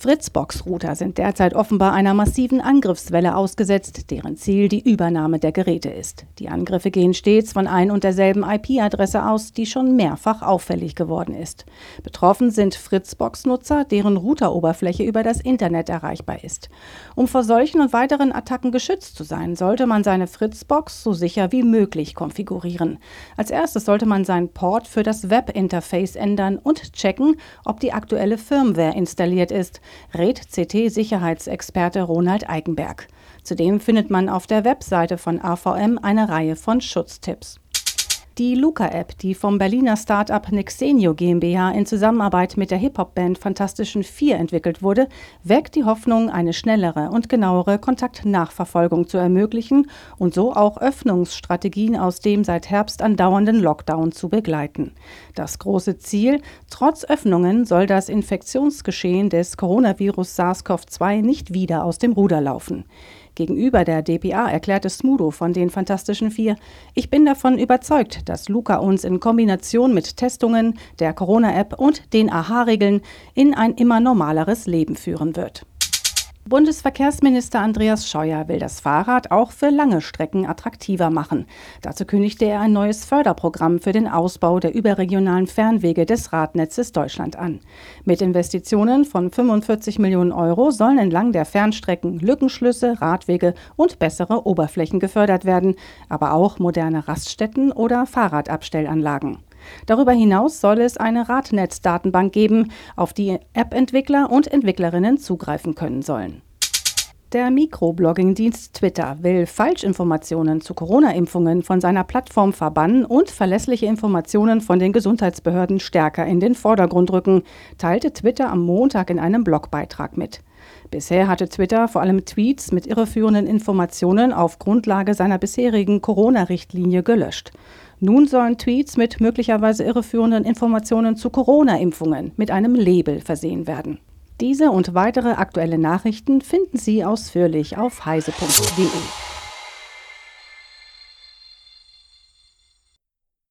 Fritzbox-Router sind derzeit offenbar einer massiven Angriffswelle ausgesetzt, deren Ziel die Übernahme der Geräte ist. Die Angriffe gehen stets von ein und derselben IP-Adresse aus, die schon mehrfach auffällig geworden ist. Betroffen sind Fritzbox-Nutzer, deren Routeroberfläche über das Internet erreichbar ist. Um vor solchen und weiteren Attacken geschützt zu sein, sollte man seine Fritzbox so sicher wie möglich konfigurieren. Als erstes sollte man seinen Port für das Webinterface ändern und checken, ob die aktuelle Firmware installiert ist rät CT-Sicherheitsexperte Ronald Eikenberg. Zudem findet man auf der Webseite von AVM eine Reihe von Schutztipps. Die Luca-App, die vom Berliner Startup Nexenio GmbH in Zusammenarbeit mit der Hip-Hop-Band Fantastischen Vier entwickelt wurde, weckt die Hoffnung, eine schnellere und genauere Kontaktnachverfolgung zu ermöglichen und so auch Öffnungsstrategien aus dem seit Herbst andauernden Lockdown zu begleiten. Das große Ziel, trotz Öffnungen soll das Infektionsgeschehen des Coronavirus SARS-CoV-2 nicht wieder aus dem Ruder laufen. Gegenüber der dpa erklärte Smudo von den Fantastischen Vier, ich bin davon überzeugt, dass Luca uns in Kombination mit Testungen, der Corona-App und den AHA-Regeln in ein immer normaleres Leben führen wird. Bundesverkehrsminister Andreas Scheuer will das Fahrrad auch für lange Strecken attraktiver machen. Dazu kündigte er ein neues Förderprogramm für den Ausbau der überregionalen Fernwege des Radnetzes Deutschland an. Mit Investitionen von 45 Millionen Euro sollen entlang der Fernstrecken Lückenschlüsse, Radwege und bessere Oberflächen gefördert werden, aber auch moderne Raststätten oder Fahrradabstellanlagen. Darüber hinaus soll es eine Radnetzdatenbank geben, auf die App-Entwickler und Entwicklerinnen zugreifen können sollen. Der Mikroblogging-Dienst Twitter will Falschinformationen zu Corona-Impfungen von seiner Plattform verbannen und verlässliche Informationen von den Gesundheitsbehörden stärker in den Vordergrund rücken, teilte Twitter am Montag in einem Blogbeitrag mit. Bisher hatte Twitter vor allem Tweets mit irreführenden Informationen auf Grundlage seiner bisherigen Corona-Richtlinie gelöscht. Nun sollen Tweets mit möglicherweise irreführenden Informationen zu Corona-Impfungen mit einem Label versehen werden. Diese und weitere aktuelle Nachrichten finden Sie ausführlich auf heise.de.